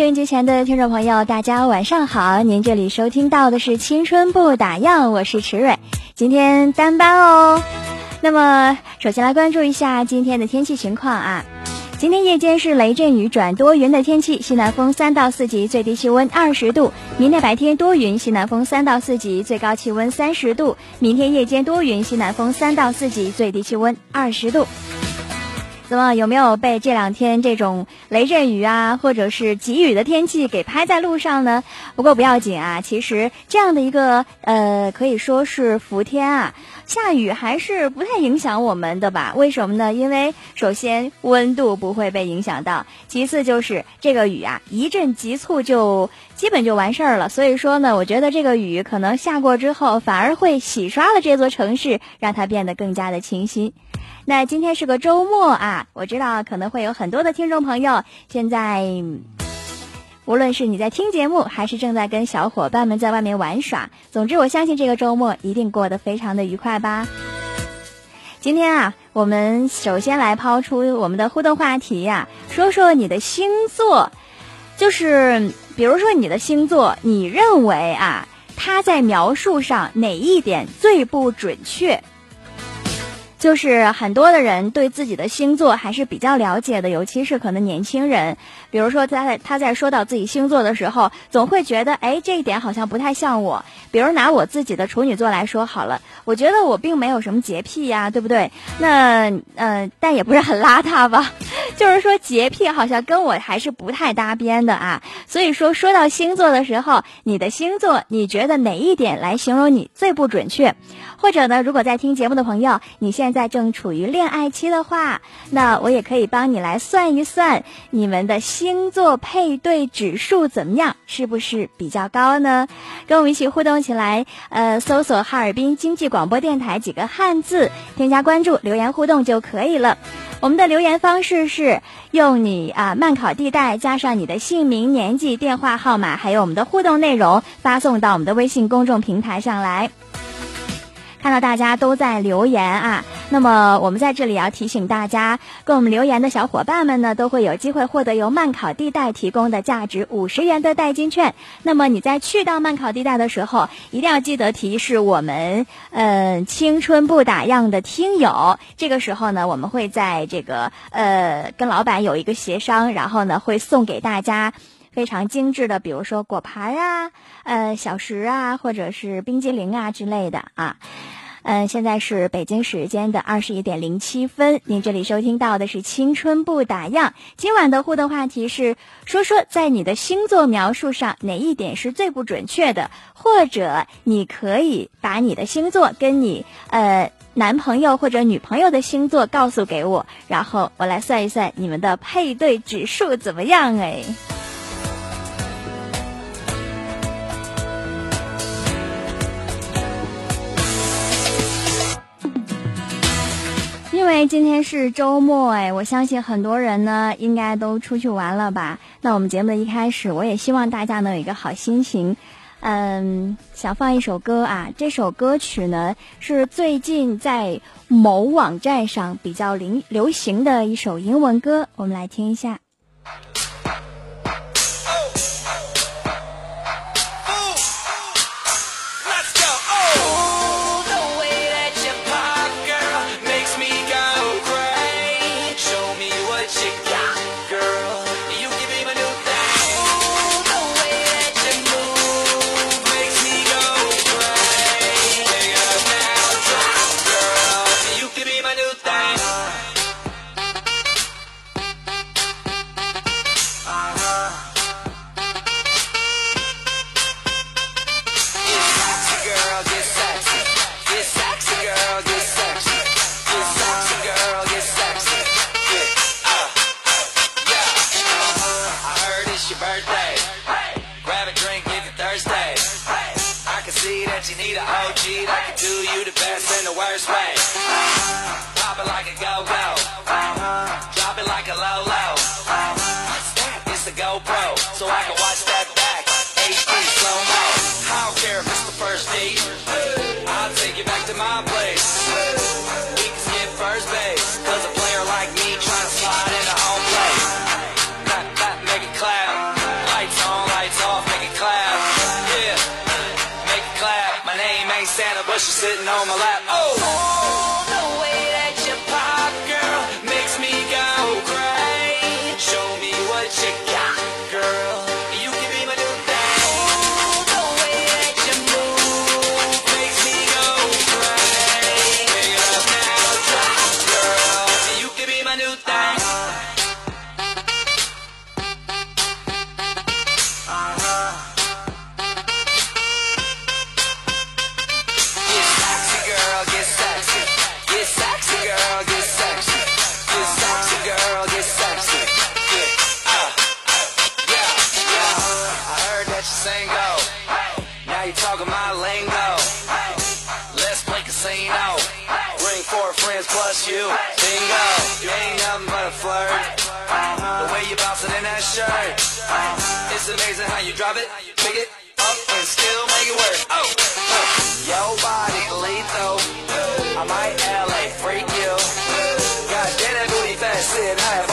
收音机前的听众朋友，大家晚上好！您这里收听到的是《青春不打烊》，我是池蕊，今天单班哦。那么，首先来关注一下今天的天气情况啊。今天夜间是雷阵雨转多云的天气，西南风三到四级，最低气温二十度。明天白天多云，西南风三到四级，最高气温三十度。明天夜间多云，西南风三到四级，最低气温二十度。怎么有没有被这两天这种雷阵雨啊，或者是急雨的天气给拍在路上呢？不过不要紧啊，其实这样的一个呃，可以说是伏天啊，下雨还是不太影响我们的吧？为什么呢？因为首先温度不会被影响到，其次就是这个雨啊，一阵急促就基本就完事儿了。所以说呢，我觉得这个雨可能下过之后，反而会洗刷了这座城市，让它变得更加的清新。那今天是个周末啊，我知道可能会有很多的听众朋友现在，无论是你在听节目，还是正在跟小伙伴们在外面玩耍，总之我相信这个周末一定过得非常的愉快吧。今天啊，我们首先来抛出我们的互动话题呀、说说你的星座，就是比如说你的星座，你认为啊，它在描述上哪一点最不准确？就是很多的人对自己的星座还是比较了解的，尤其是可能年轻人。比如说他在他在说到自己星座的时候，总会觉得，哎，这一点好像不太像我。比如拿我自己的处女座来说好了，我觉得我并没有什么洁癖呀，对不对？那呃，但也不是很邋遢吧。就是说洁癖好像跟我还是不太搭边的啊。所以说说到星座的时候，你的星座你觉得哪一点来形容你最不准确？或者呢，如果在听节目的朋友，你现现在正处于恋爱期的话，那我也可以帮你来算一算你们的星座配对指数怎么样，是不是比较高呢？跟我们一起互动起来，呃，搜索哈尔滨经济广播电台几个汉字，添加关注，留言互动就可以了。我们的留言方式是用你啊慢考地带加上你的姓名、年纪、电话号码，还有我们的互动内容，发送到我们的微信公众平台上来。看到大家都在留言啊，那么我们在这里要提醒大家，跟我们留言的小伙伴们呢，都会有机会获得由慢考地带提供的价值五十元的代金券。那么你在去到慢考地带的时候，一定要记得提示我们，嗯，青春不打烊的听友。这个时候呢，我们会在这个呃跟老板有一个协商，然后呢会送给大家。非常精致的，比如说果盘啊、呃小食啊，或者是冰激凌啊之类的啊。嗯，现在是北京时间的二十一点零七分，您这里收听到的是《青春不打烊》。今晚的互动话题是说说在你的星座描述上哪一点是最不准确的，或者你可以把你的星座跟你呃男朋友或者女朋友的星座告诉给我，然后我来算一算你们的配对指数怎么样哎。因为今天是周末，哎，我相信很多人呢应该都出去玩了吧。那我们节目的一开始，我也希望大家能有一个好心情。嗯，想放一首歌啊，这首歌曲呢是最近在某网站上比较流流行的一首英文歌，我们来听一下。Friends plus you. Bingo. You ain't nothing but a flirt. The way you bouncing in that shirt. It's amazing how you drop it, pick it up, and still make it work. Oh, uh, your body lethal. I might LA freak you. God damn that booty fat, sitting half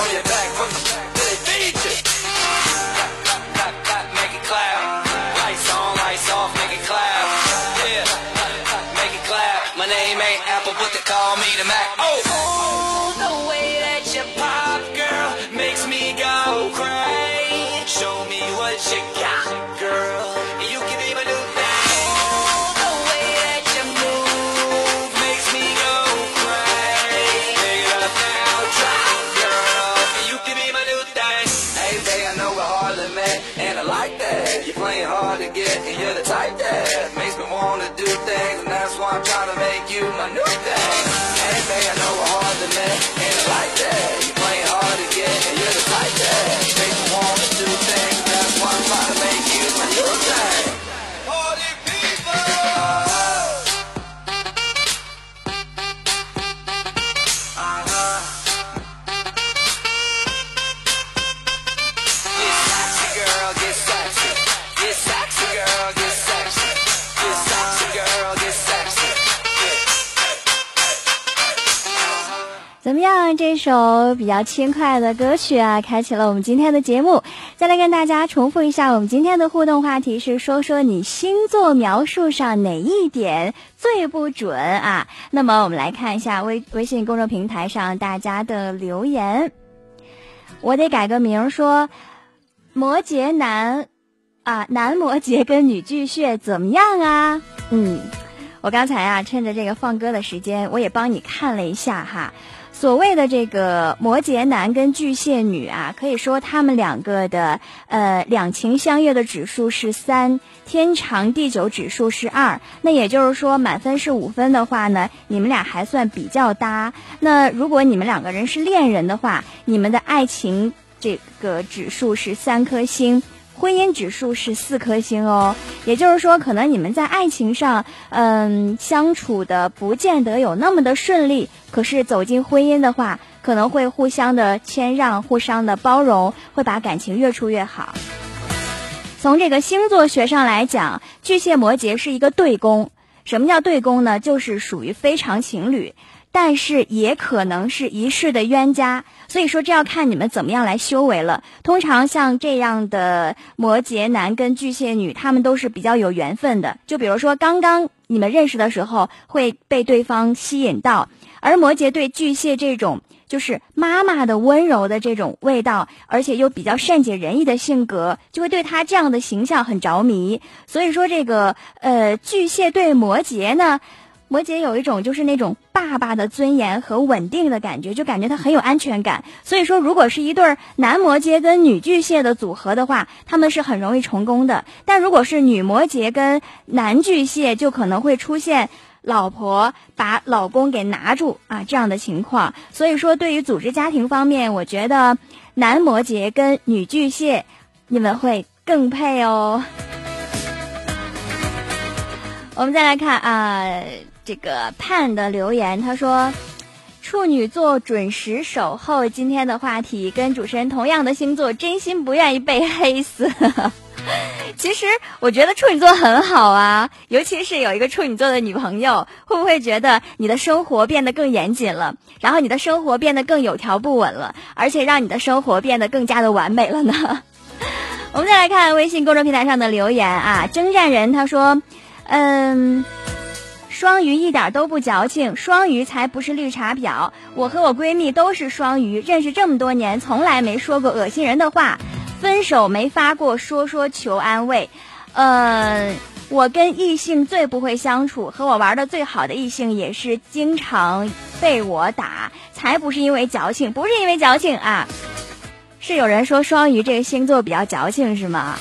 but they call me the Mac. Oh, 样？这首比较轻快的歌曲啊，开启了我们今天的节目。再来跟大家重复一下，我们今天的互动话题是说说你星座描述上哪一点最不准啊？那么我们来看一下微微信公众平台上大家的留言。我得改个名说，摩羯男啊，男摩羯跟女巨蟹怎么样啊？嗯，我刚才啊，趁着这个放歌的时间，我也帮你看了一下哈。所谓的这个摩羯男跟巨蟹女啊，可以说他们两个的呃两情相悦的指数是三，天长地久指数是二。那也就是说，满分是五分的话呢，你们俩还算比较搭。那如果你们两个人是恋人的话，你们的爱情这个指数是三颗星。婚姻指数是四颗星哦，也就是说，可能你们在爱情上，嗯，相处的不见得有那么的顺利，可是走进婚姻的话，可能会互相的谦让，互相的包容，会把感情越处越好。从这个星座学上来讲，巨蟹摩羯是一个对宫。什么叫对宫呢？就是属于非常情侣，但是也可能是一世的冤家。所以说，这要看你们怎么样来修为了。通常像这样的摩羯男跟巨蟹女，他们都是比较有缘分的。就比如说，刚刚你们认识的时候会被对方吸引到，而摩羯对巨蟹这种就是妈妈的温柔的这种味道，而且又比较善解人意的性格，就会对他这样的形象很着迷。所以说，这个呃巨蟹对摩羯呢。摩羯有一种就是那种爸爸的尊严和稳定的感觉，就感觉他很有安全感。所以说，如果是一对男摩羯跟女巨蟹的组合的话，他们是很容易成功的。但如果是女摩羯跟男巨蟹，就可能会出现老婆把老公给拿住啊这样的情况。所以说，对于组织家庭方面，我觉得男摩羯跟女巨蟹。你们会更配哦。我们再来看啊，这个盼的留言，他说。处女座准时守候，今天的话题跟主持人同样的星座，真心不愿意被黑死。其实我觉得处女座很好啊，尤其是有一个处女座的女朋友，会不会觉得你的生活变得更严谨了，然后你的生活变得更有条不紊了，而且让你的生活变得更加的完美了呢？我们再来看微信公众平台上的留言啊，征战人他说，嗯。双鱼一点都不矫情，双鱼才不是绿茶婊。我和我闺蜜都是双鱼，认识这么多年，从来没说过恶心人的话，分手没发过说说求安慰。呃，我跟异性最不会相处，和我玩的最好的异性也是经常被我打，才不是因为矫情，不是因为矫情啊，是有人说双鱼这个星座比较矫情，是吗？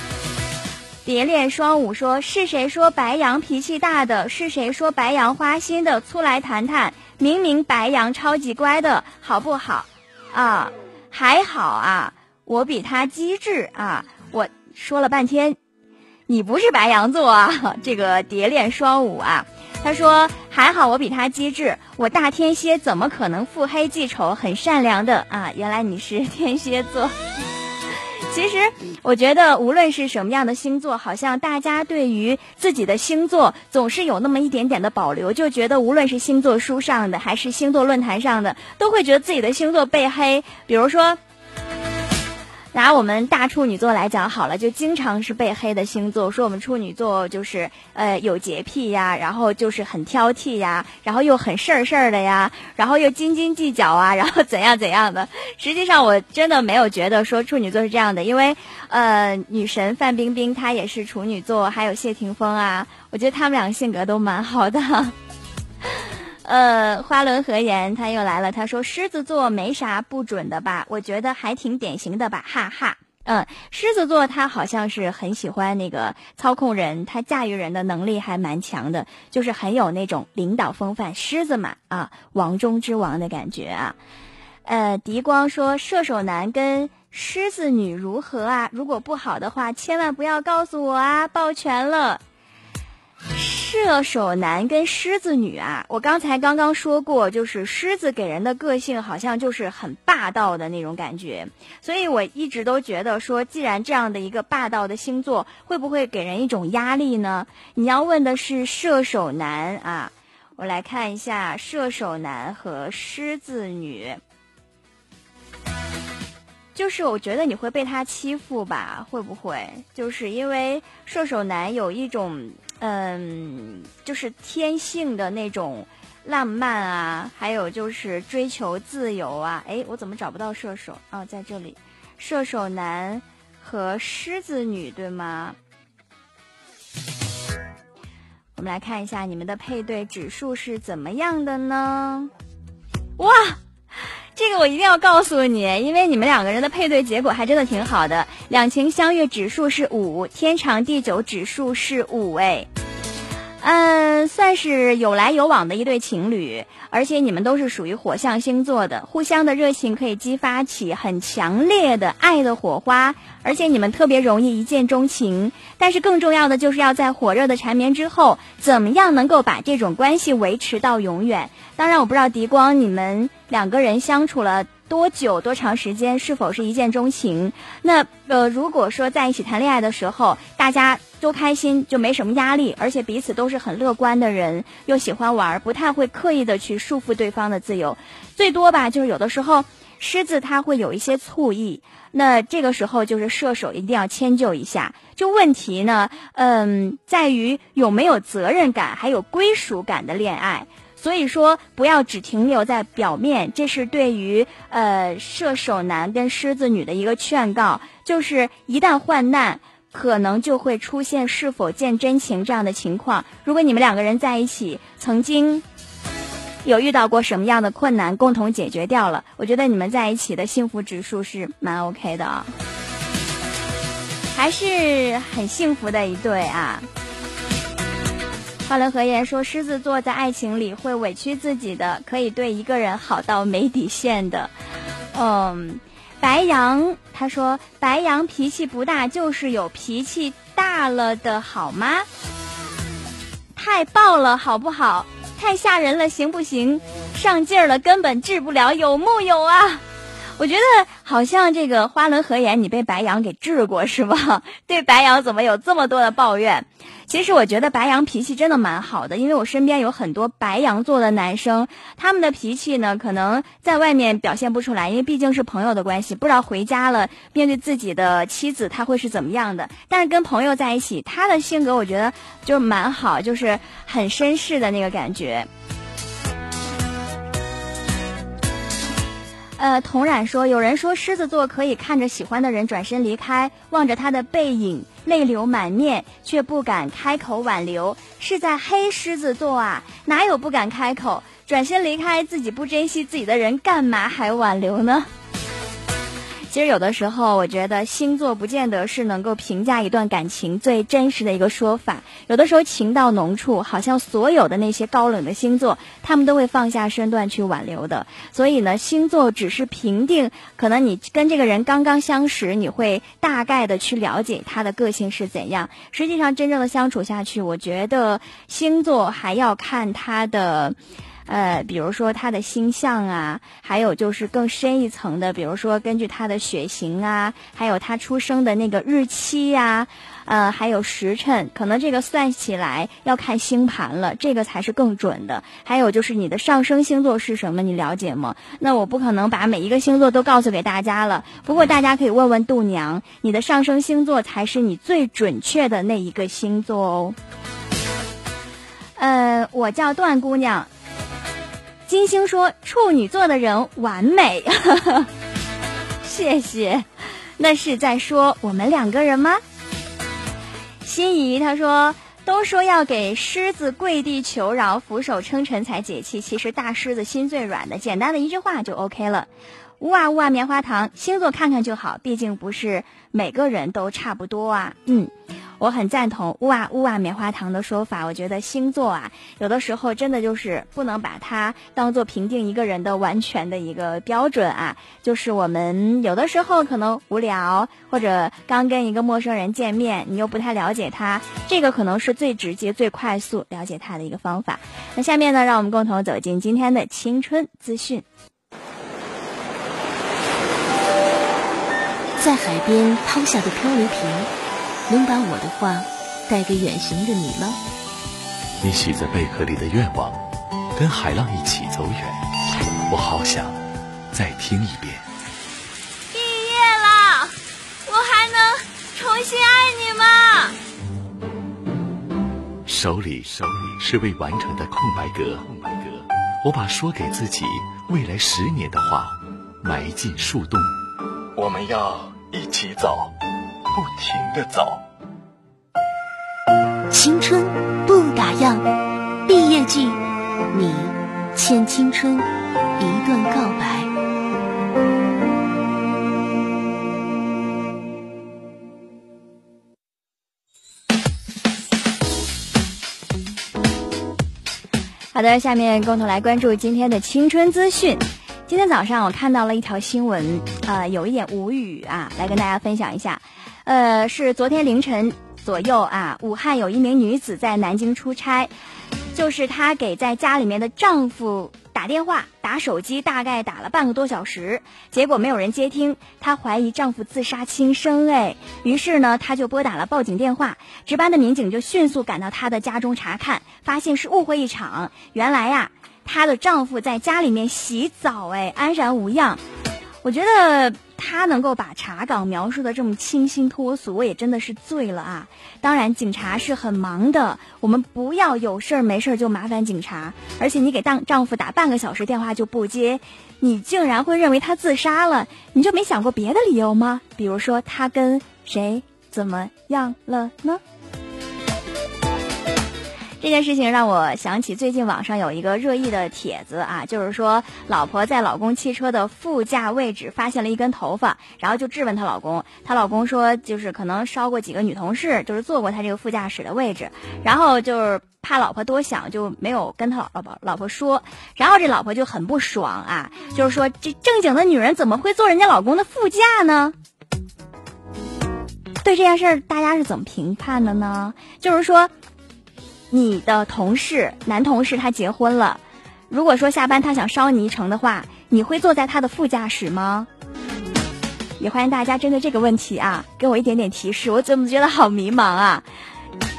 蝶恋双舞说：“是谁说白羊脾气大的？是谁说白羊花心的？出来谈谈！明明白羊超级乖的，好不好？啊，还好啊，我比他机智啊！我说了半天，你不是白羊座啊？这个蝶恋双舞啊，他说还好我比他机智，我大天蝎怎么可能腹黑记仇？很善良的啊！原来你是天蝎座。”其实，我觉得无论是什么样的星座，好像大家对于自己的星座总是有那么一点点的保留，就觉得无论是星座书上的，还是星座论坛上的，都会觉得自己的星座被黑。比如说。拿我们大处女座来讲好了，就经常是被黑的星座，说我们处女座就是呃有洁癖呀，然后就是很挑剔呀，然后又很事儿事儿的呀，然后又斤斤计较啊，然后怎样怎样的。实际上我真的没有觉得说处女座是这样的，因为呃女神范冰冰她也是处女座，还有谢霆锋啊，我觉得他们两个性格都蛮好的。呃，花轮和颜他又来了。他说：“狮子座没啥不准的吧？我觉得还挺典型的吧，哈哈。嗯，狮子座他好像是很喜欢那个操控人，他驾驭人的能力还蛮强的，就是很有那种领导风范。狮子嘛，啊，王中之王的感觉啊。呃，狄光说射手男跟狮子女如何啊？如果不好的话，千万不要告诉我啊，抱拳了。”射手男跟狮子女啊，我刚才刚刚说过，就是狮子给人的个性好像就是很霸道的那种感觉，所以我一直都觉得说，既然这样的一个霸道的星座，会不会给人一种压力呢？你要问的是射手男啊，我来看一下射手男和狮子女，就是我觉得你会被他欺负吧？会不会？就是因为射手男有一种。嗯，就是天性的那种浪漫啊，还有就是追求自由啊。哎，我怎么找不到射手啊？在这里，射手男和狮子女对吗？我们来看一下你们的配对指数是怎么样的呢？哇！这个我一定要告诉你，因为你们两个人的配对结果还真的挺好的。两情相悦指数是五，天长地久指数是五，哎，嗯，算是有来有往的一对情侣。而且你们都是属于火象星座的，互相的热情可以激发起很强烈的爱的火花，而且你们特别容易一见钟情。但是更重要的就是要在火热的缠绵之后，怎么样能够把这种关系维持到永远？当然，我不知道狄光你们。两个人相处了多久、多长时间，是否是一见钟情？那呃，如果说在一起谈恋爱的时候，大家都开心，就没什么压力，而且彼此都是很乐观的人，又喜欢玩，不太会刻意的去束缚对方的自由。最多吧，就是有的时候狮子他会有一些醋意，那这个时候就是射手一定要迁就一下。就问题呢，嗯，在于有没有责任感，还有归属感的恋爱。所以说，不要只停留在表面，这是对于呃射手男跟狮子女的一个劝告。就是一旦患难，可能就会出现是否见真情这样的情况。如果你们两个人在一起，曾经有遇到过什么样的困难，共同解决掉了，我觉得你们在一起的幸福指数是蛮 OK 的啊，还是很幸福的一对啊。花轮和言说：“狮子座在爱情里会委屈自己的，可以对一个人好到没底线的。”嗯，白羊他说白羊脾气不大，就是有脾气大了的好吗？太爆了好不好？太吓人了行不行？上劲儿了根本治不了，有木有啊？我觉得好像这个花轮合眼你被白羊给治过是吧？对白羊怎么有这么多的抱怨？其实我觉得白羊脾气真的蛮好的，因为我身边有很多白羊座的男生，他们的脾气呢可能在外面表现不出来，因为毕竟是朋友的关系，不知道回家了面对自己的妻子他会是怎么样的。但是跟朋友在一起，他的性格我觉得就蛮好，就是很绅士的那个感觉。呃，童冉说，有人说狮子座可以看着喜欢的人转身离开，望着他的背影，泪流满面，却不敢开口挽留，是在黑狮子座啊？哪有不敢开口？转身离开，自己不珍惜自己的人，干嘛还挽留呢？其实有的时候，我觉得星座不见得是能够评价一段感情最真实的一个说法。有的时候情到浓处，好像所有的那些高冷的星座，他们都会放下身段去挽留的。所以呢，星座只是评定，可能你跟这个人刚刚相识，你会大概的去了解他的个性是怎样。实际上，真正的相处下去，我觉得星座还要看他的。呃，比如说他的星象啊，还有就是更深一层的，比如说根据他的血型啊，还有他出生的那个日期呀，呃，还有时辰，可能这个算起来要看星盘了，这个才是更准的。还有就是你的上升星座是什么，你了解吗？那我不可能把每一个星座都告诉给大家了，不过大家可以问问度娘，你的上升星座才是你最准确的那一个星座哦。呃，我叫段姑娘。金星说：“处女座的人完美。”谢谢。那是在说我们两个人吗？心仪他说：“都说要给狮子跪地求饶、俯首称臣才解气，其实大狮子心最软的，简单的一句话就 OK 了。”呜啊呜啊，棉花糖，星座看看就好，毕竟不是每个人都差不多啊。嗯。我很赞同呜啊呜啊棉花糖的说法，我觉得星座啊，有的时候真的就是不能把它当做评定一个人的完全的一个标准啊。就是我们有的时候可能无聊，或者刚跟一个陌生人见面，你又不太了解他，这个可能是最直接、最快速了解他的一个方法。那下面呢，让我们共同走进今天的青春资讯。在海边抛下的漂流瓶。能把我的话带给远行的你吗？你许在贝壳里的愿望，跟海浪一起走远。我好想再听一遍。毕业了，我还能重新爱你吗？手里手里是未完成的空白格，空白格。我把说给自己未来十年的话埋进树洞。我们要一起走。不停的走，青春不打烊，毕业季，你欠青春一段告白。好的，下面共同来关注今天的青春资讯。今天早上我看到了一条新闻，呃，有一点无语啊，来跟大家分享一下。呃，是昨天凌晨左右啊，武汉有一名女子在南京出差，就是她给在家里面的丈夫打电话，打手机大概打了半个多小时，结果没有人接听，她怀疑丈夫自杀轻生，哎，于是呢，她就拨打了报警电话，值班的民警就迅速赶到她的家中查看，发现是误会一场，原来呀，她的丈夫在家里面洗澡，哎，安然无恙，我觉得。他能够把查岗描述的这么清新脱俗，我也真的是醉了啊！当然，警察是很忙的，我们不要有事儿没事儿就麻烦警察。而且你给当丈夫打半个小时电话就不接，你竟然会认为他自杀了？你就没想过别的理由吗？比如说他跟谁怎么样了呢？这件事情让我想起最近网上有一个热议的帖子啊，就是说老婆在老公汽车的副驾位置发现了一根头发，然后就质问她老公，她老公说就是可能烧过几个女同事，就是坐过她这个副驾驶的位置，然后就是。怕老婆多想，就没有跟他老婆老婆说。然后这老婆就很不爽啊，就是说这正经的女人怎么会坐人家老公的副驾呢？对这件事儿，大家是怎么评判的呢？就是说，你的同事男同事他结婚了，如果说下班他想捎你一程的话，你会坐在他的副驾驶吗？也欢迎大家针对这个问题啊，给我一点点提示，我怎么觉得好迷茫啊？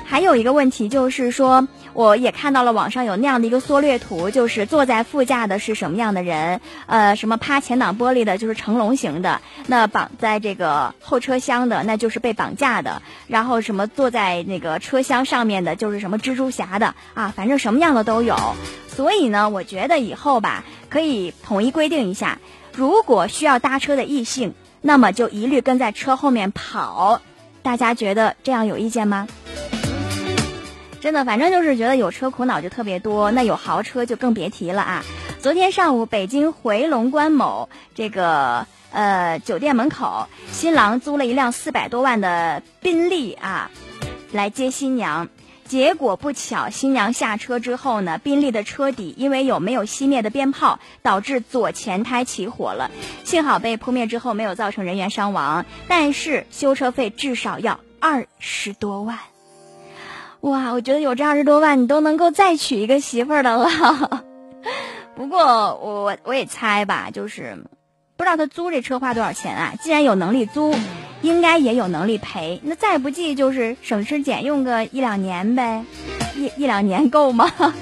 还有一个问题就是说，我也看到了网上有那样的一个缩略图，就是坐在副驾的是什么样的人？呃，什么趴前挡玻璃的，就是成龙型的；那绑在这个后车厢的，那就是被绑架的；然后什么坐在那个车厢上面的，就是什么蜘蛛侠的啊，反正什么样的都有。所以呢，我觉得以后吧，可以统一规定一下，如果需要搭车的异性，那么就一律跟在车后面跑。大家觉得这样有意见吗？真的，反正就是觉得有车苦恼就特别多，那有豪车就更别提了啊！昨天上午，北京回龙观某这个呃酒店门口，新郎租了一辆四百多万的宾利啊，来接新娘。结果不巧，新娘下车之后呢，宾利的车底因为有没有熄灭的鞭炮，导致左前胎起火了。幸好被扑灭之后没有造成人员伤亡，但是修车费至少要二十多万。哇，我觉得有这二十多万，你都能够再娶一个媳妇儿的了。不过我我我也猜吧，就是不知道他租这车花多少钱啊？既然有能力租，应该也有能力赔。那再不济就是省吃俭用个一两年呗，一一两年够吗？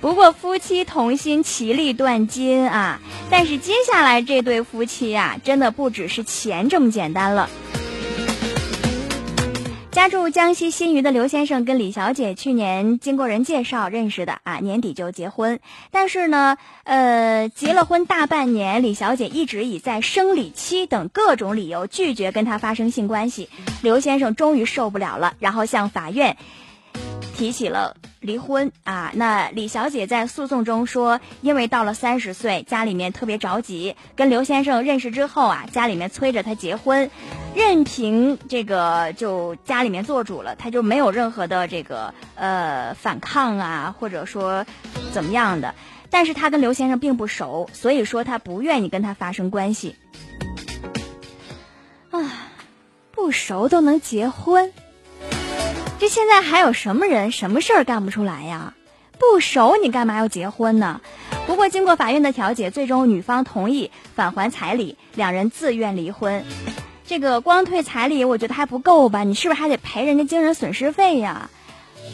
不过夫妻同心，其利断金啊！但是接下来这对夫妻啊，真的不只是钱这么简单了。家住江西新余的刘先生跟李小姐去年经过人介绍认识的啊，年底就结婚。但是呢，呃，结了婚大半年，李小姐一直以在生理期等各种理由拒绝跟他发生性关系。刘先生终于受不了了，然后向法院提起了离婚啊。那李小姐在诉讼中说，因为到了三十岁，家里面特别着急，跟刘先生认识之后啊，家里面催着她结婚。任凭这个就家里面做主了，他就没有任何的这个呃反抗啊，或者说怎么样的。但是他跟刘先生并不熟，所以说他不愿意跟他发生关系。啊，不熟都能结婚，这现在还有什么人什么事儿干不出来呀？不熟你干嘛要结婚呢？不过经过法院的调解，最终女方同意返还彩礼，两人自愿离婚。这个光退彩礼，我觉得还不够吧？你是不是还得赔人家精神损失费呀？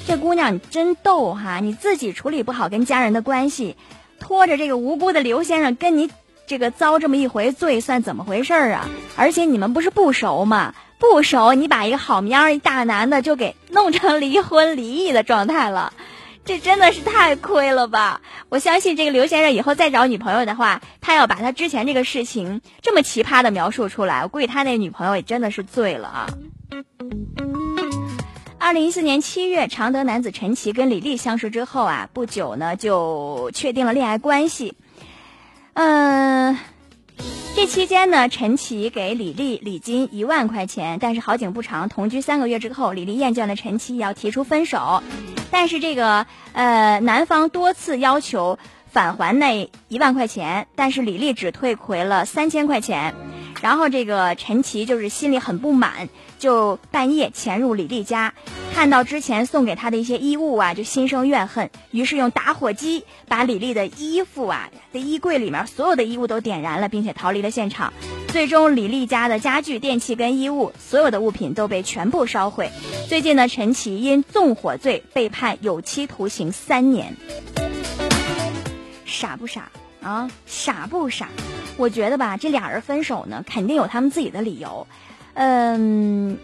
这姑娘你真逗哈！你自己处理不好跟家人的关系，拖着这个无辜的刘先生跟你这个遭这么一回罪，算怎么回事儿啊？而且你们不是不熟吗？不熟，你把一个好名儿一大男的就给弄成离婚离异的状态了。这真的是太亏了吧！我相信这个刘先生以后再找女朋友的话，他要把他之前这个事情这么奇葩的描述出来，我估计他那女朋友也真的是醉了啊。二零一四年七月，常德男子陈奇跟李丽相识之后啊，不久呢就确定了恋爱关系。嗯，这期间呢，陈奇给李丽礼金一万块钱，但是好景不长，同居三个月之后，李丽厌倦了陈奇，要提出分手。但是这个呃，男方多次要求返还那一万块钱，但是李丽只退回了三千块钱。然后这个陈奇就是心里很不满，就半夜潜入李丽家，看到之前送给她的一些衣物啊，就心生怨恨，于是用打火机把李丽的衣服啊的衣柜里面所有的衣物都点燃了，并且逃离了现场。最终，李丽家的家具、电器跟衣物，所有的物品都被全部烧毁。最近呢，陈奇因纵火罪被判有期徒刑三年。傻不傻啊？傻不傻？我觉得吧，这俩人分手呢，肯定有他们自己的理由。嗯，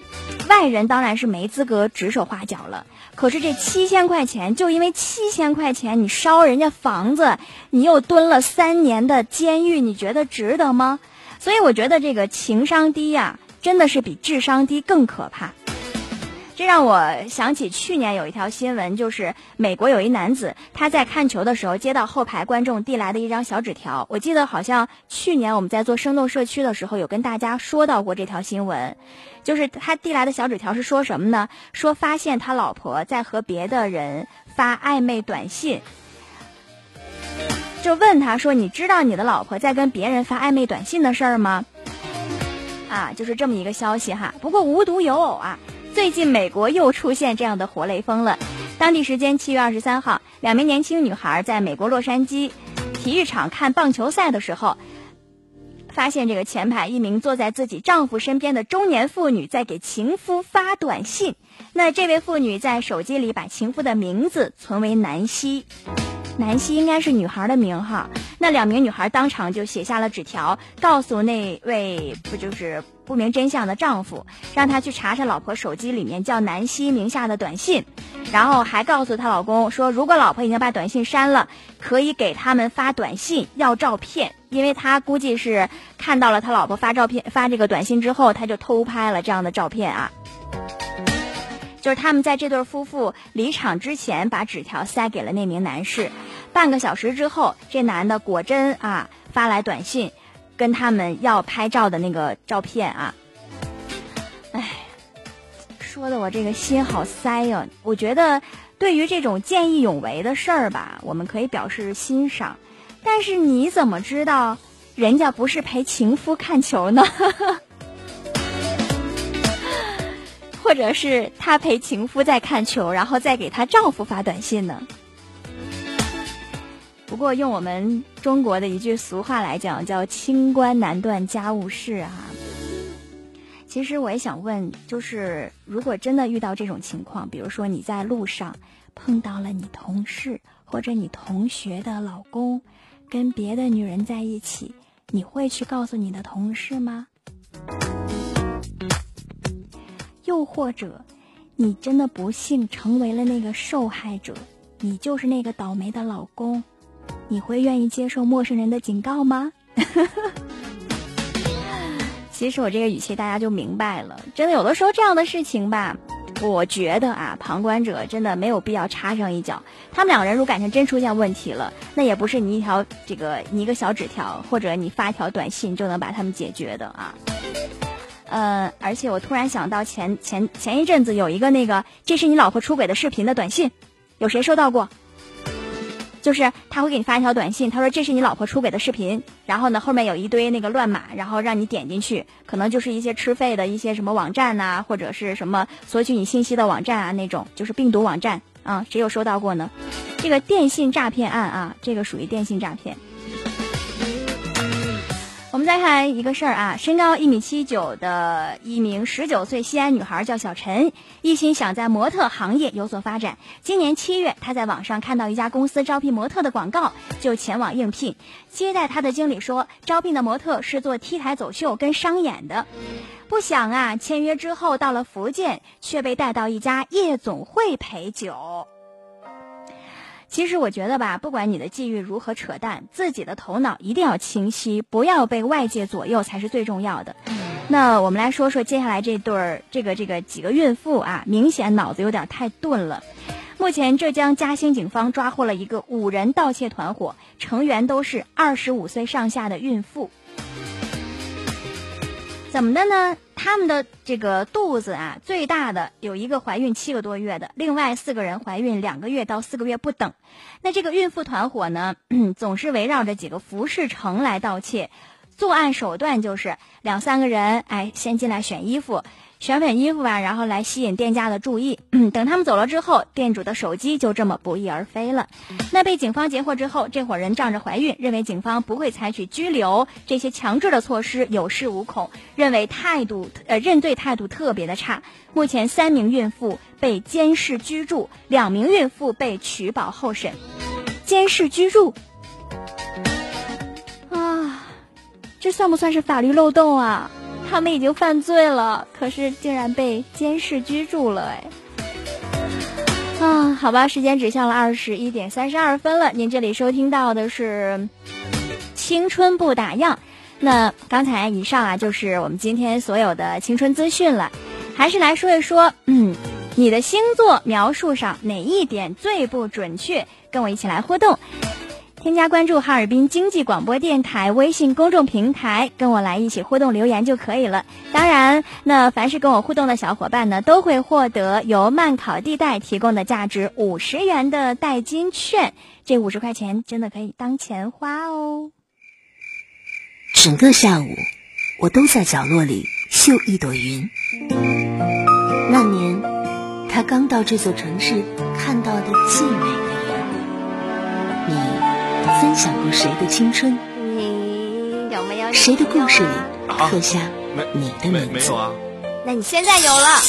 外人当然是没资格指手画脚了。可是这七千块钱，就因为七千块钱，你烧人家房子，你又蹲了三年的监狱，你觉得值得吗？所以我觉得这个情商低呀，真的是比智商低更可怕。这让我想起去年有一条新闻，就是美国有一男子他在看球的时候接到后排观众递来的一张小纸条。我记得好像去年我们在做生动社区的时候有跟大家说到过这条新闻，就是他递来的小纸条是说什么呢？说发现他老婆在和别的人发暧昧短信，就问他说：“你知道你的老婆在跟别人发暧昧短信的事儿吗？”啊，就是这么一个消息哈。不过无独有偶啊。最近，美国又出现这样的活雷锋了。当地时间七月二十三号，两名年轻女孩在美国洛杉矶体育场看棒球赛的时候，发现这个前排一名坐在自己丈夫身边的中年妇女在给情夫发短信。那这位妇女在手机里把情夫的名字存为南希，南希应该是女孩的名哈。那两名女孩当场就写下了纸条，告诉那位不就是不明真相的丈夫，让他去查查老婆手机里面叫南希名下的短信，然后还告诉她老公说，如果老婆已经把短信删了，可以给他们发短信要照片，因为他估计是看到了他老婆发照片发这个短信之后，他就偷拍了这样的照片啊。就是他们在这对夫妇离场之前，把纸条塞给了那名男士。半个小时之后，这男的果真啊发来短信，跟他们要拍照的那个照片啊。哎，说的我这个心好塞呀！我觉得对于这种见义勇为的事儿吧，我们可以表示欣赏。但是你怎么知道人家不是陪情夫看球呢？或者是她陪情夫在看球，然后再给她丈夫发短信呢？不过用我们中国的一句俗话来讲，叫“清官难断家务事”啊。其实我也想问，就是如果真的遇到这种情况，比如说你在路上碰到了你同事或者你同学的老公跟别的女人在一起，你会去告诉你的同事吗？又或者，你真的不幸成为了那个受害者，你就是那个倒霉的老公，你会愿意接受陌生人的警告吗？其实我这个语气大家就明白了，真的有的时候这样的事情吧，我觉得啊，旁观者真的没有必要插上一脚。他们两个人如果感情真出现问题了，那也不是你一条这个你一个小纸条或者你发一条短信就能把他们解决的啊。呃，而且我突然想到前前前一阵子有一个那个这是你老婆出轨的视频的短信，有谁收到过？就是他会给你发一条短信，他说这是你老婆出轨的视频，然后呢后面有一堆那个乱码，然后让你点进去，可能就是一些吃费的一些什么网站呐、或者是什么索取你信息的网站啊那种，就是病毒网站啊，谁有收到过呢？这个电信诈骗案啊，这个属于电信诈骗。我们再看一个事儿啊，身高一米七九的一名十九岁西安女孩叫小陈，一心想在模特行业有所发展。今年七月，她在网上看到一家公司招聘模特的广告，就前往应聘。接待她的经理说，招聘的模特是做 T 台走秀跟商演的。不想啊，签约之后到了福建，却被带到一家夜总会陪酒。其实我觉得吧，不管你的际遇如何扯淡，自己的头脑一定要清晰，不要被外界左右才是最重要的。那我们来说说接下来这对儿，这个这个几个孕妇啊，明显脑子有点太钝了。目前浙江嘉兴警方抓获了一个五人盗窃团伙，成员都是二十五岁上下的孕妇。怎么的呢？他们的这个肚子啊，最大的有一个怀孕七个多月的，另外四个人怀孕两个月到四个月不等。那这个孕妇团伙呢，总是围绕着几个服饰城来盗窃，作案手段就是两三个人，哎，先进来选衣服。选选衣服吧，然后来吸引店家的注意。等他们走了之后，店主的手机就这么不翼而飞了。那被警方截获之后，这伙人仗着怀孕，认为警方不会采取拘留这些强制的措施，有恃无恐，认为态度呃认罪态度特别的差。目前三名孕妇被监视居住，两名孕妇被取保候审。监视居住啊，这算不算是法律漏洞啊？他们已经犯罪了，可是竟然被监视居住了，哎，啊，好吧，时间指向了二十一点三十二分了。您这里收听到的是青春不打烊。那刚才以上啊，就是我们今天所有的青春资讯了。还是来说一说，嗯，你的星座描述上哪一点最不准确？跟我一起来互动。添加关注哈尔滨经济广播电台微信公众平台，跟我来一起互动留言就可以了。当然，那凡是跟我互动的小伙伴呢，都会获得由慢烤地带提供的价值五十元的代金券，这五十块钱真的可以当钱花哦。整个下午，我都在角落里绣一朵云。那年，他刚到这座城市看到的最美。分享过谁的青春？你有没有谁的故事里刻下你的名字？啊。那你现在有了。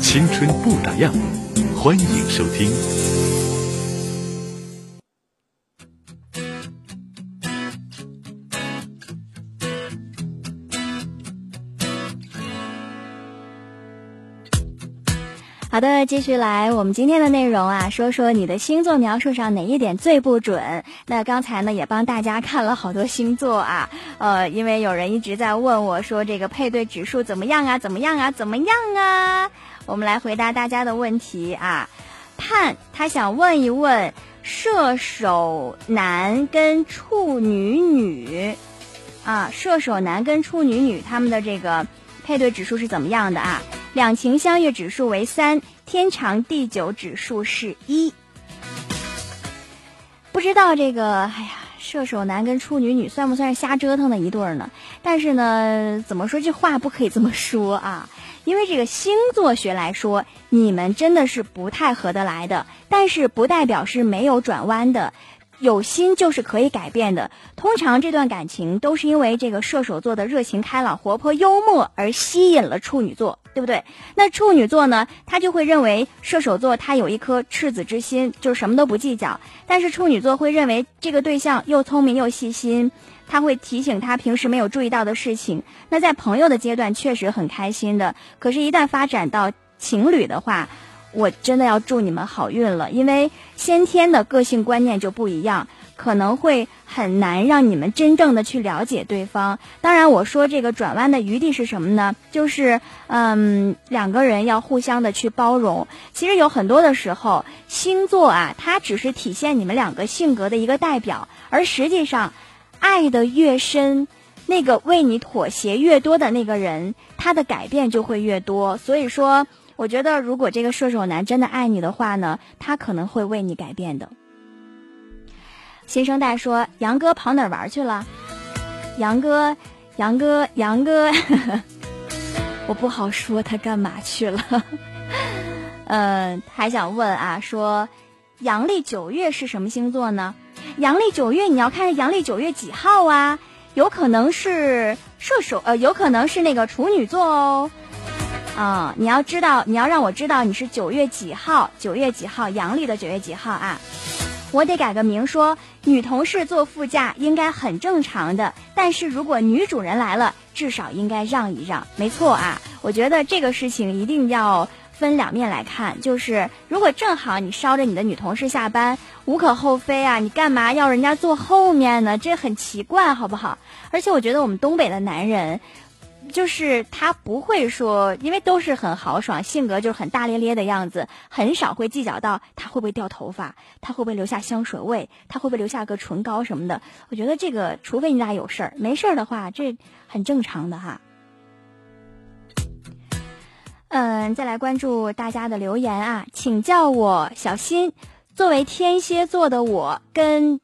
青春不打烊，欢迎收听。好的，继续来我们今天的内容啊，说说你的星座描述上哪一点最不准？那刚才呢也帮大家看了好多星座啊，呃，因为有人一直在问我说这个配对指数怎么样啊？怎么样啊？怎么样啊？我们来回答大家的问题啊。盼他想问一问射手男跟处女女啊，射手男跟处女女他们的这个配对指数是怎么样的啊？两情相悦指数为三，天长地久指数是一。不知道这个，哎呀，射手男跟处女女算不算是瞎折腾的一对儿呢？但是呢，怎么说这话不可以这么说啊？因为这个星座学来说，你们真的是不太合得来的，但是不代表是没有转弯的。有心就是可以改变的。通常这段感情都是因为这个射手座的热情开朗、活泼幽默而吸引了处女座，对不对？那处女座呢，他就会认为射手座他有一颗赤子之心，就是什么都不计较。但是处女座会认为这个对象又聪明又细心，他会提醒他平时没有注意到的事情。那在朋友的阶段确实很开心的，可是，一旦发展到情侣的话，我真的要祝你们好运了，因为先天的个性观念就不一样，可能会很难让你们真正的去了解对方。当然，我说这个转弯的余地是什么呢？就是嗯，两个人要互相的去包容。其实有很多的时候，星座啊，它只是体现你们两个性格的一个代表，而实际上，爱的越深。那个为你妥协越多的那个人，他的改变就会越多。所以说，我觉得如果这个射手男真的爱你的话呢，他可能会为你改变的。新生代说：“杨哥跑哪儿玩去了？”杨哥，杨哥，杨哥，我不好说他干嘛去了。嗯，还想问啊，说阳历九月是什么星座呢？阳历九月你要看阳历九月几号啊？有可能是射手，呃，有可能是那个处女座哦。啊，你要知道，你要让我知道你是九月几号，九月几号，阳历的九月几号啊？我得改个名说，女同事坐副驾应该很正常的，但是如果女主人来了，至少应该让一让。没错啊，我觉得这个事情一定要分两面来看，就是如果正好你捎着你的女同事下班，无可厚非啊，你干嘛要人家坐后面呢？这很奇怪，好不好？而且我觉得我们东北的男人。就是他不会说，因为都是很豪爽，性格就是很大咧咧的样子，很少会计较到他会不会掉头发，他会不会留下香水味，他会不会留下个唇膏什么的。我觉得这个，除非你俩有事儿，没事儿的话，这很正常的哈。嗯，再来关注大家的留言啊，请叫我小新。作为天蝎座的我，跟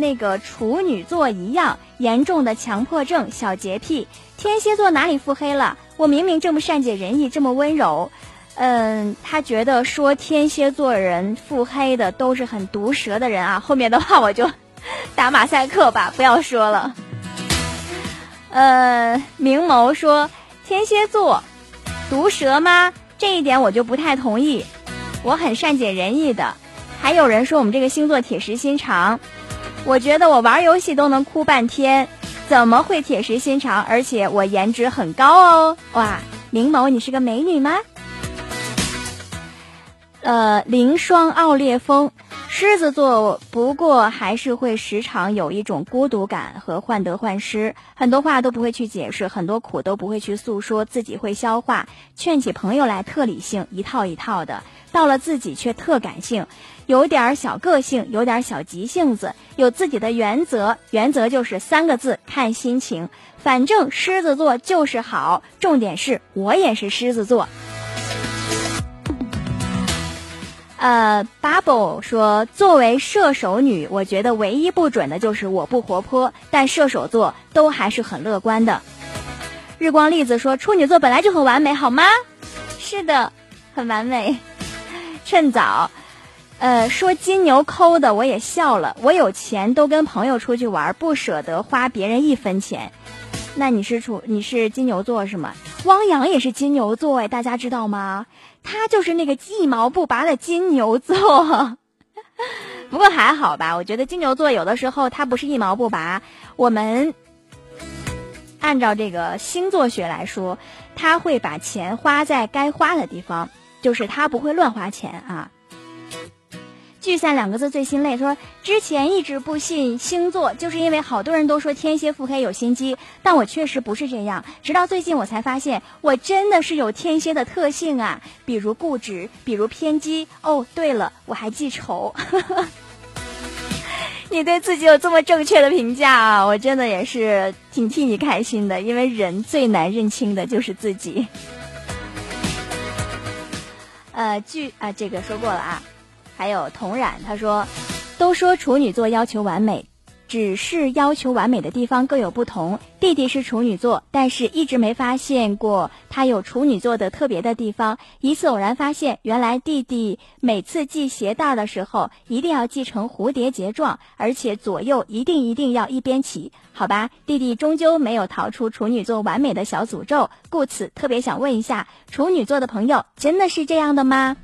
那个处女座一样，严重的强迫症、小洁癖。天蝎座哪里腹黑了？我明明这么善解人意，这么温柔，嗯，他觉得说天蝎座人腹黑的都是很毒舌的人啊。后面的话我就打马赛克吧，不要说了。呃，明眸说天蝎座毒舌吗？这一点我就不太同意，我很善解人意的。还有人说我们这个星座铁石心肠，我觉得我玩游戏都能哭半天。怎么会铁石心肠？而且我颜值很高哦！哇，明眸，你是个美女吗？呃，凌霜傲烈风狮子座不过还是会时常有一种孤独感和患得患失，很多话都不会去解释，很多苦都不会去诉说，自己会消化，劝起朋友来特理性，一套一套的，到了自己却特感性，有点小个性，有点小急性子，有自己的原则，原则就是三个字：看心情。反正狮子座就是好，重点是我也是狮子座。呃，Bubble 说，作为射手女，我觉得唯一不准的就是我不活泼，但射手座都还是很乐观的。日光栗子说，处女座本来就很完美，好吗？是的，很完美。趁早，呃，说金牛抠的，我也笑了。我有钱都跟朋友出去玩，不舍得花别人一分钱。那你是处你是金牛座是吗？汪洋也是金牛座哎，大家知道吗？他就是那个一毛不拔的金牛座。不过还好吧，我觉得金牛座有的时候他不是一毛不拔，我们按照这个星座学来说，他会把钱花在该花的地方，就是他不会乱花钱啊。聚散两个字最心累。说之前一直不信星座，就是因为好多人都说天蝎腹黑有心机，但我确实不是这样。直到最近我才发现，我真的是有天蝎的特性啊，比如固执，比如偏激。哦，对了，我还记仇。你对自己有这么正确的评价啊，我真的也是挺替你开心的，因为人最难认清的就是自己。呃，据啊，这个说过了啊。还有童冉，他说，都说处女座要求完美，只是要求完美的地方各有不同。弟弟是处女座，但是一直没发现过他有处女座的特别的地方。一次偶然发现，原来弟弟每次系鞋带的时候一定要系成蝴蝶结状，而且左右一定一定要一边齐。好吧，弟弟终究没有逃出处女座完美的小诅咒，故此特别想问一下，处女座的朋友真的是这样的吗？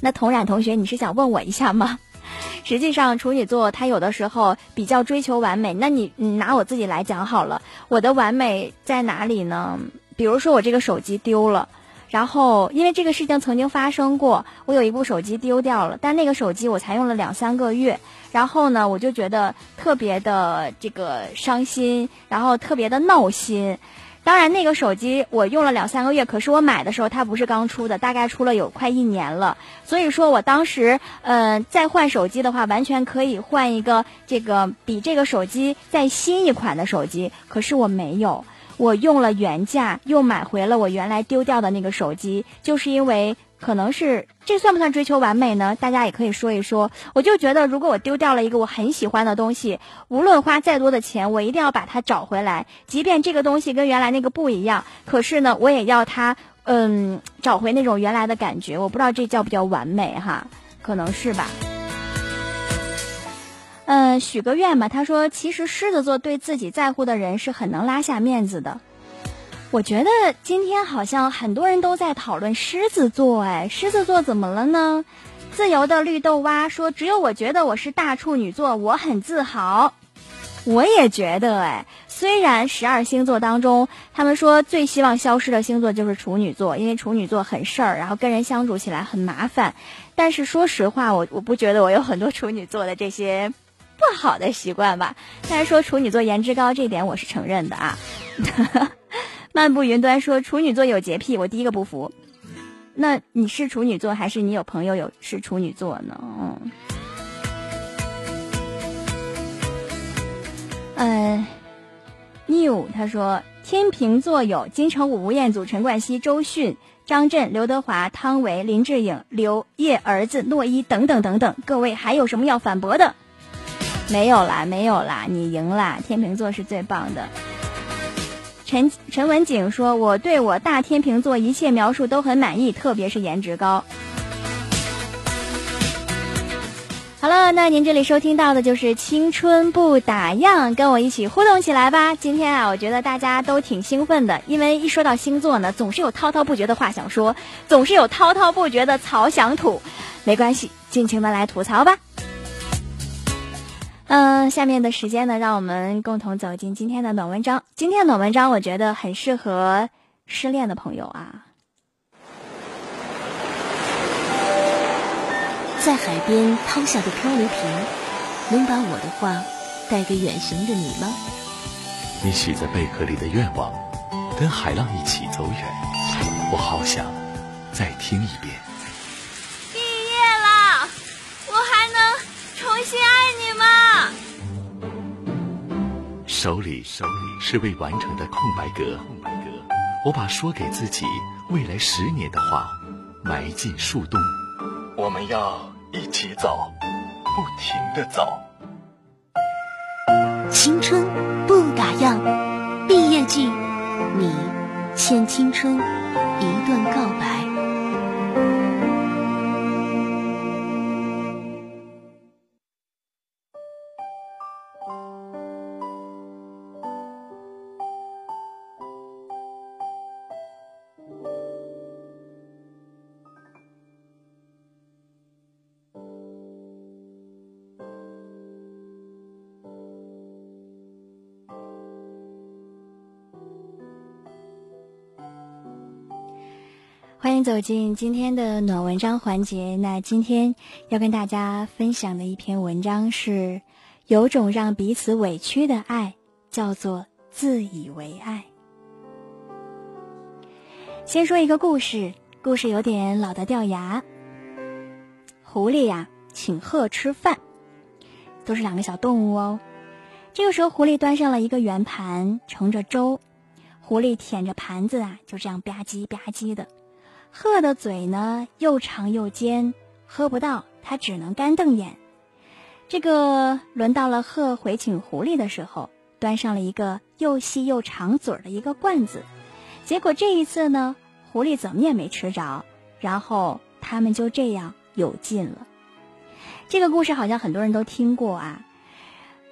那童冉同学，你是想问我一下吗？实际上，处女座他有的时候比较追求完美。那你拿我自己来讲好了，我的完美在哪里呢？比如说我这个手机丢了，然后因为这个事情曾经发生过，我有一部手机丢掉了，但那个手机我才用了两三个月，然后呢，我就觉得特别的这个伤心，然后特别的闹心。当然，那个手机我用了两三个月，可是我买的时候它不是刚出的，大概出了有快一年了。所以说我当时，嗯，再换手机的话，完全可以换一个这个比这个手机再新一款的手机。可是我没有，我用了原价又买回了我原来丢掉的那个手机，就是因为。可能是这算不算追求完美呢？大家也可以说一说。我就觉得，如果我丢掉了一个我很喜欢的东西，无论花再多的钱，我一定要把它找回来。即便这个东西跟原来那个不一样，可是呢，我也要它，嗯，找回那种原来的感觉。我不知道这叫不叫完美哈？可能是吧。嗯，许个愿吧。他说，其实狮子座对自己在乎的人是很能拉下面子的。我觉得今天好像很多人都在讨论狮子座，哎，狮子座怎么了呢？自由的绿豆蛙说：“只有我觉得我是大处女座，我很自豪。”我也觉得，哎，虽然十二星座当中，他们说最希望消失的星座就是处女座，因为处女座很事儿，然后跟人相处起来很麻烦。但是说实话，我我不觉得我有很多处女座的这些不好的习惯吧。但是说处女座颜值高这点，我是承认的啊。漫步云端说处女座有洁癖，我第一个不服。那你是处女座，还是你有朋友有是处女座呢？嗯，new 他说天秤座有金城武、吴彦祖、陈冠希、周迅、张震、刘德华、汤唯、林志颖、刘烨儿子诺一等等等等。各位还有什么要反驳的？没有啦，没有啦，你赢啦！天秤座是最棒的。陈陈文景说：“我对我大天秤座一切描述都很满意，特别是颜值高。”好了，那您这里收听到的就是《青春不打烊》，跟我一起互动起来吧。今天啊，我觉得大家都挺兴奋的，因为一说到星座呢，总是有滔滔不绝的话想说，总是有滔滔不绝的槽想吐。没关系，尽情的来吐槽吧。嗯，下面的时间呢，让我们共同走进今天的暖文章。今天的暖文章，我觉得很适合失恋的朋友啊。在海边抛下的漂流瓶，能把我的话带给远行的你吗？你许在贝壳里的愿望，跟海浪一起走远，我好想再听一遍。毕业了，我还能重新爱手里手里是未完成的空白格，空白格。我把说给自己未来十年的话埋进树洞，我们要一起走，不停的走。青春不打烊，毕业季，你欠青春一段告白。欢迎走进今天的暖文章环节。那今天要跟大家分享的一篇文章是：有种让彼此委屈的爱，叫做自以为爱。先说一个故事，故事有点老的掉牙。狐狸呀，请鹤吃饭，都是两个小动物哦。这个时候，狐狸端上了一个圆盘，盛着粥。狐狸舔着盘子啊，就这样吧唧吧唧的。鹤的嘴呢又长又尖，喝不到，它只能干瞪眼。这个轮到了鹤回请狐狸的时候，端上了一个又细又长嘴的一个罐子。结果这一次呢，狐狸怎么也没吃着，然后他们就这样有劲了。这个故事好像很多人都听过啊，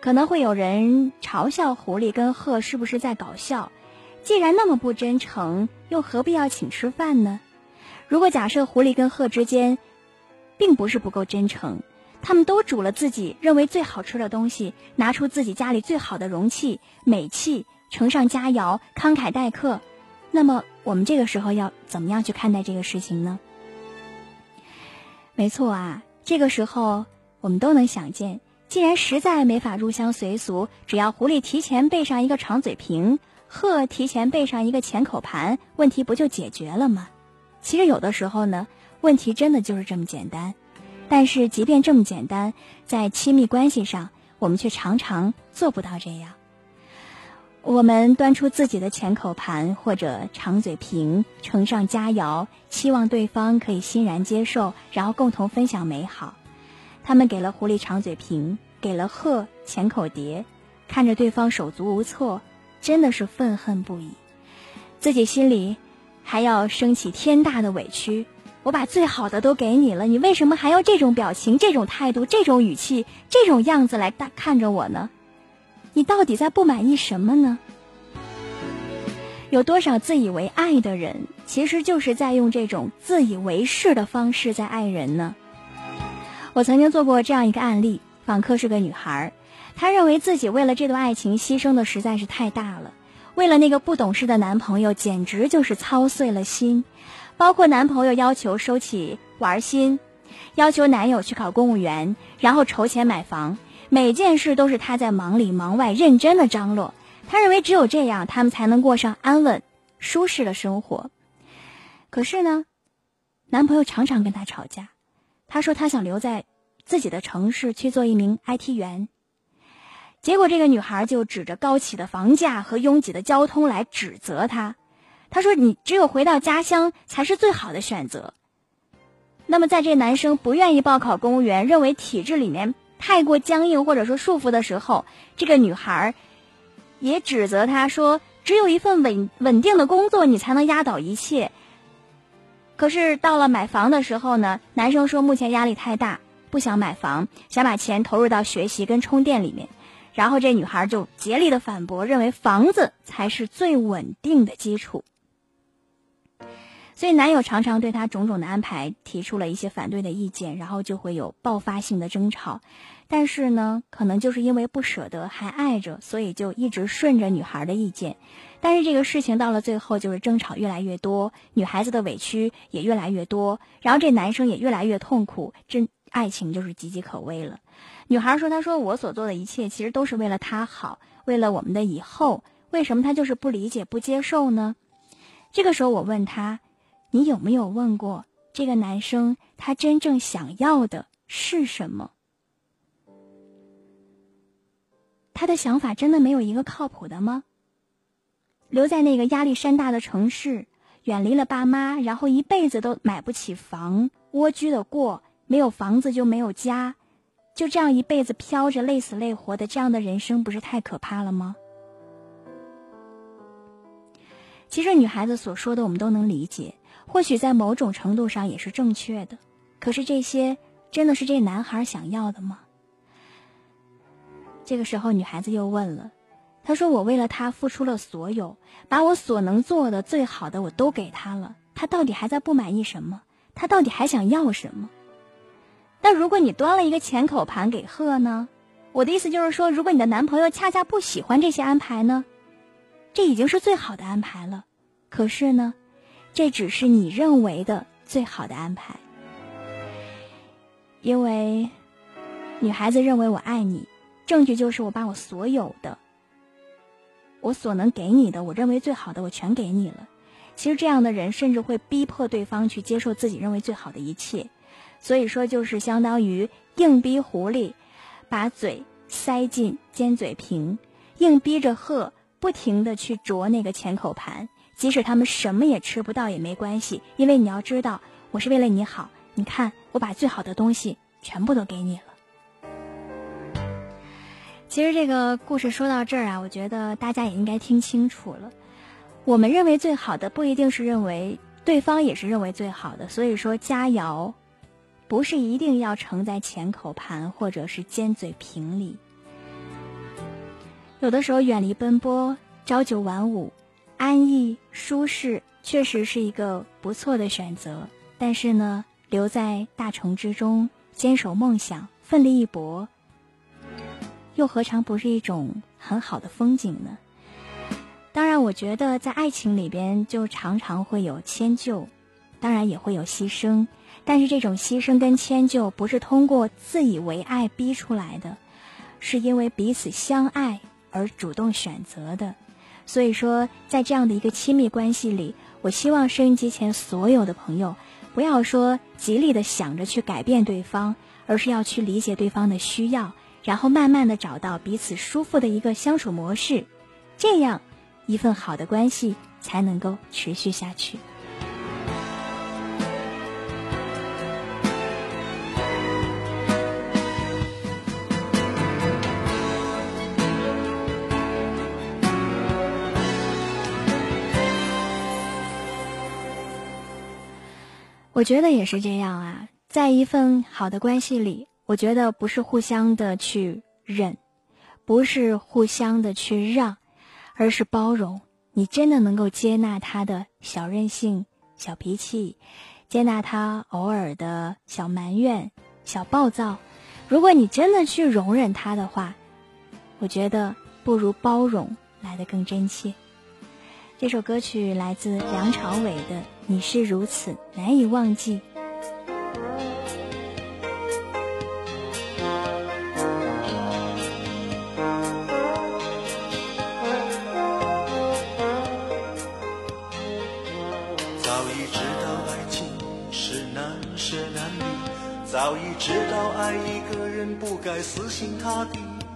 可能会有人嘲笑狐狸跟鹤是不是在搞笑？既然那么不真诚，又何必要请吃饭呢？如果假设狐狸跟鹤之间，并不是不够真诚，他们都煮了自己认为最好吃的东西，拿出自己家里最好的容器、美器，盛上佳肴，慷慨待客，那么我们这个时候要怎么样去看待这个事情呢？没错啊，这个时候我们都能想见，既然实在没法入乡随俗，只要狐狸提前备上一个长嘴瓶，鹤提前备上一个浅口盘，问题不就解决了吗？其实有的时候呢，问题真的就是这么简单。但是即便这么简单，在亲密关系上，我们却常常做不到这样。我们端出自己的浅口盘或者长嘴瓶，盛上佳肴，期望对方可以欣然接受，然后共同分享美好。他们给了狐狸长嘴瓶，给了鹤浅口碟，看着对方手足无措，真的是愤恨不已，自己心里。还要升起天大的委屈，我把最好的都给你了，你为什么还要这种表情、这种态度、这种语气、这种样子来大看着我呢？你到底在不满意什么呢？有多少自以为爱的人，其实就是在用这种自以为是的方式在爱人呢？我曾经做过这样一个案例，访客是个女孩，她认为自己为了这段爱情牺牲的实在是太大了。为了那个不懂事的男朋友，简直就是操碎了心，包括男朋友要求收起玩心，要求男友去考公务员，然后筹钱买房，每件事都是她在忙里忙外认真的张罗。她认为只有这样，他们才能过上安稳、舒适的生活。可是呢，男朋友常常跟她吵架，她说她想留在自己的城市去做一名 IT 员。结果，这个女孩就指着高起的房价和拥挤的交通来指责他。她说：“你只有回到家乡才是最好的选择。”那么，在这男生不愿意报考公务员，认为体制里面太过僵硬或者说束缚的时候，这个女孩也指责他说：“只有一份稳稳定的工作，你才能压倒一切。”可是到了买房的时候呢，男生说目前压力太大，不想买房，想把钱投入到学习跟充电里面。然后这女孩就竭力的反驳，认为房子才是最稳定的基础。所以男友常常对她种种的安排提出了一些反对的意见，然后就会有爆发性的争吵。但是呢，可能就是因为不舍得还爱着，所以就一直顺着女孩的意见。但是这个事情到了最后，就是争吵越来越多，女孩子的委屈也越来越多，然后这男生也越来越痛苦，这爱情就是岌岌可危了。女孩说：“她说我所做的一切其实都是为了他好，为了我们的以后，为什么他就是不理解、不接受呢？”这个时候我问她：“你有没有问过这个男生他真正想要的是什么？他的想法真的没有一个靠谱的吗？留在那个压力山大的城市，远离了爸妈，然后一辈子都买不起房，蜗居的过，没有房子就没有家。”就这样一辈子飘着累死累活的这样的人生，不是太可怕了吗？其实女孩子所说的我们都能理解，或许在某种程度上也是正确的。可是这些真的是这男孩想要的吗？这个时候，女孩子又问了，她说：“我为了他付出了所有，把我所能做的最好的我都给他了，他到底还在不满意什么？他到底还想要什么？”那如果你端了一个钱口盘给贺呢？我的意思就是说，如果你的男朋友恰恰不喜欢这些安排呢，这已经是最好的安排了。可是呢，这只是你认为的最好的安排，因为女孩子认为我爱你，证据就是我把我所有的，我所能给你的，我认为最好的，我全给你了。其实这样的人甚至会逼迫对方去接受自己认为最好的一切。所以说，就是相当于硬逼狐狸，把嘴塞进尖嘴瓶，硬逼着鹤不停的去啄那个钱口盘，即使他们什么也吃不到也没关系，因为你要知道，我是为了你好。你看，我把最好的东西全部都给你了。其实这个故事说到这儿啊，我觉得大家也应该听清楚了，我们认为最好的，不一定是认为对方也是认为最好的。所以说，佳肴。不是一定要盛在浅口盘或者是尖嘴瓶里，有的时候远离奔波，朝九晚五，安逸舒适，确实是一个不错的选择。但是呢，留在大城之中，坚守梦想，奋力一搏，又何尝不是一种很好的风景呢？当然，我觉得在爱情里边，就常常会有迁就，当然也会有牺牲。但是这种牺牲跟迁就不是通过自以为爱逼出来的，是因为彼此相爱而主动选择的。所以说，在这样的一个亲密关系里，我希望收音机前所有的朋友，不要说极力的想着去改变对方，而是要去理解对方的需要，然后慢慢的找到彼此舒服的一个相处模式，这样一份好的关系才能够持续下去。我觉得也是这样啊，在一份好的关系里，我觉得不是互相的去忍，不是互相的去让，而是包容。你真的能够接纳他的小任性、小脾气，接纳他偶尔的小埋怨、小暴躁。如果你真的去容忍他的话，我觉得不如包容来的更真切。这首歌曲来自梁朝伟的。你是如此难以忘记。早已知道爱情是难舍难离，早已知道爱一个人不该死心塌地，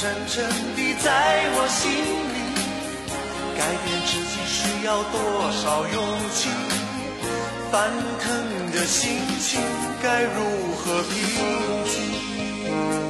深沉沉的在我心里。改变自己需要多少勇气？翻腾的心情该如何平静？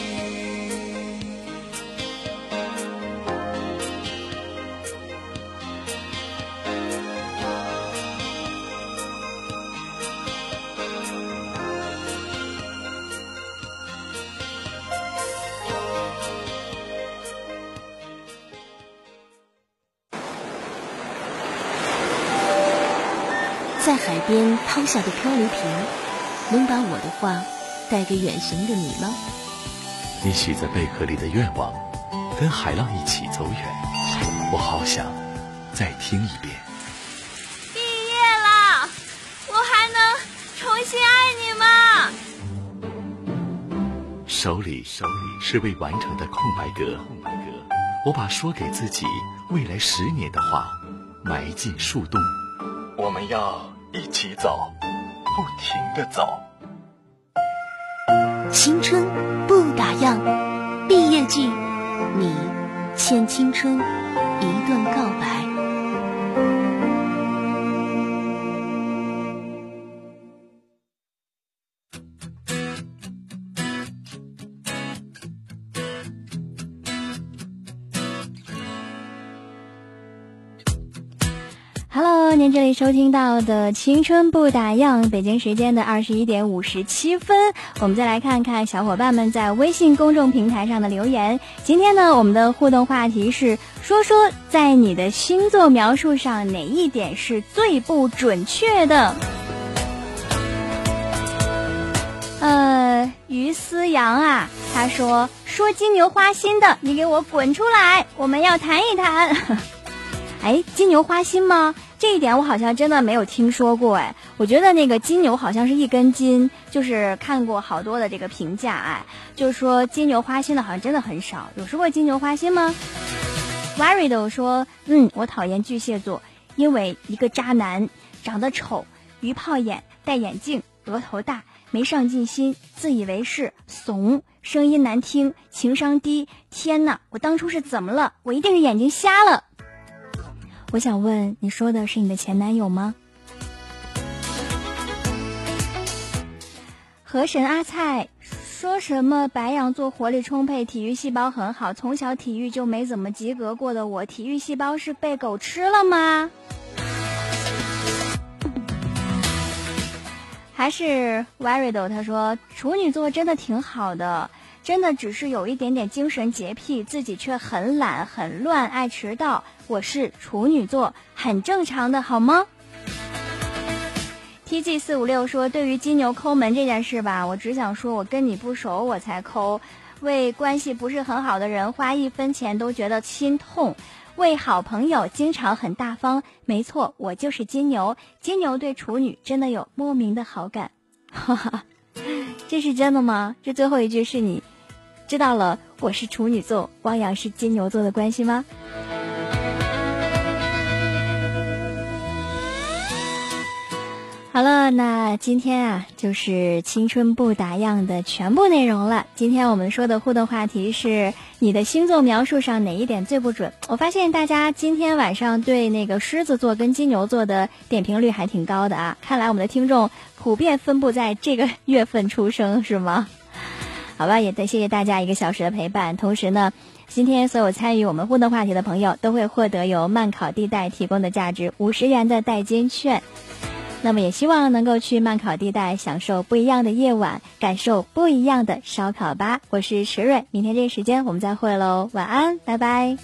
边抛下的漂流瓶，能把我的话带给远行的你吗？你许在贝壳里的愿望，跟海浪一起走远。我好想再听一遍。毕业了，我还能重新爱你吗？手里手里是未完成的空白格，空白格。我把说给自己未来十年的话埋进树洞。我们要一起走，不停的走。青春不打烊，毕业季，你欠青春一段告白。收听到的《青春不打烊》，北京时间的二十一点五十七分，我们再来看看小伙伴们在微信公众平台上的留言。今天呢，我们的互动话题是说说在你的星座描述上哪一点是最不准确的？呃，于思阳啊，他说说金牛花心的，你给我滚出来，我们要谈一谈。哎，金牛花心吗？这一点我好像真的没有听说过哎。我觉得那个金牛好像是一根筋，就是看过好多的这个评价哎，就是说金牛花心的好像真的很少。有说过金牛花心吗 w a r r y 的说，嗯，我讨厌巨蟹座，因为一个渣男，长得丑，鱼泡眼，戴眼镜，额头大，没上进心，自以为是，怂，声音难听，情商低。天哪，我当初是怎么了？我一定是眼睛瞎了。我想问，你说的是你的前男友吗？河神阿菜说什么白羊座活力充沛，体育细胞很好，从小体育就没怎么及格过的我，体育细胞是被狗吃了吗？还是 Varido 他说处女座真的挺好的，真的只是有一点点精神洁癖，自己却很懒、很乱、爱迟到。我是处女座，很正常的，好吗？TG 四五六说，对于金牛抠门这件事吧，我只想说，我跟你不熟，我才抠。为关系不是很好的人花一分钱都觉得心痛，为好朋友经常很大方。没错，我就是金牛，金牛对处女真的有莫名的好感。哈哈，这是真的吗？这最后一句是你知道了我是处女座，汪洋是金牛座的关系吗？好了，那今天啊，就是青春不打烊的全部内容了。今天我们说的互动话题是你的星座描述上哪一点最不准？我发现大家今天晚上对那个狮子座跟金牛座的点评率还挺高的啊，看来我们的听众普遍分布在这个月份出生，是吗？好吧，也得谢谢大家一个小时的陪伴。同时呢，今天所有参与我们互动话题的朋友都会获得由慢考地带提供的价值五十元的代金券。那么也希望能够去慢烤地带享受不一样的夜晚，感受不一样的烧烤吧。我是石蕊，明天这个时间我们再会喽，晚安，拜拜。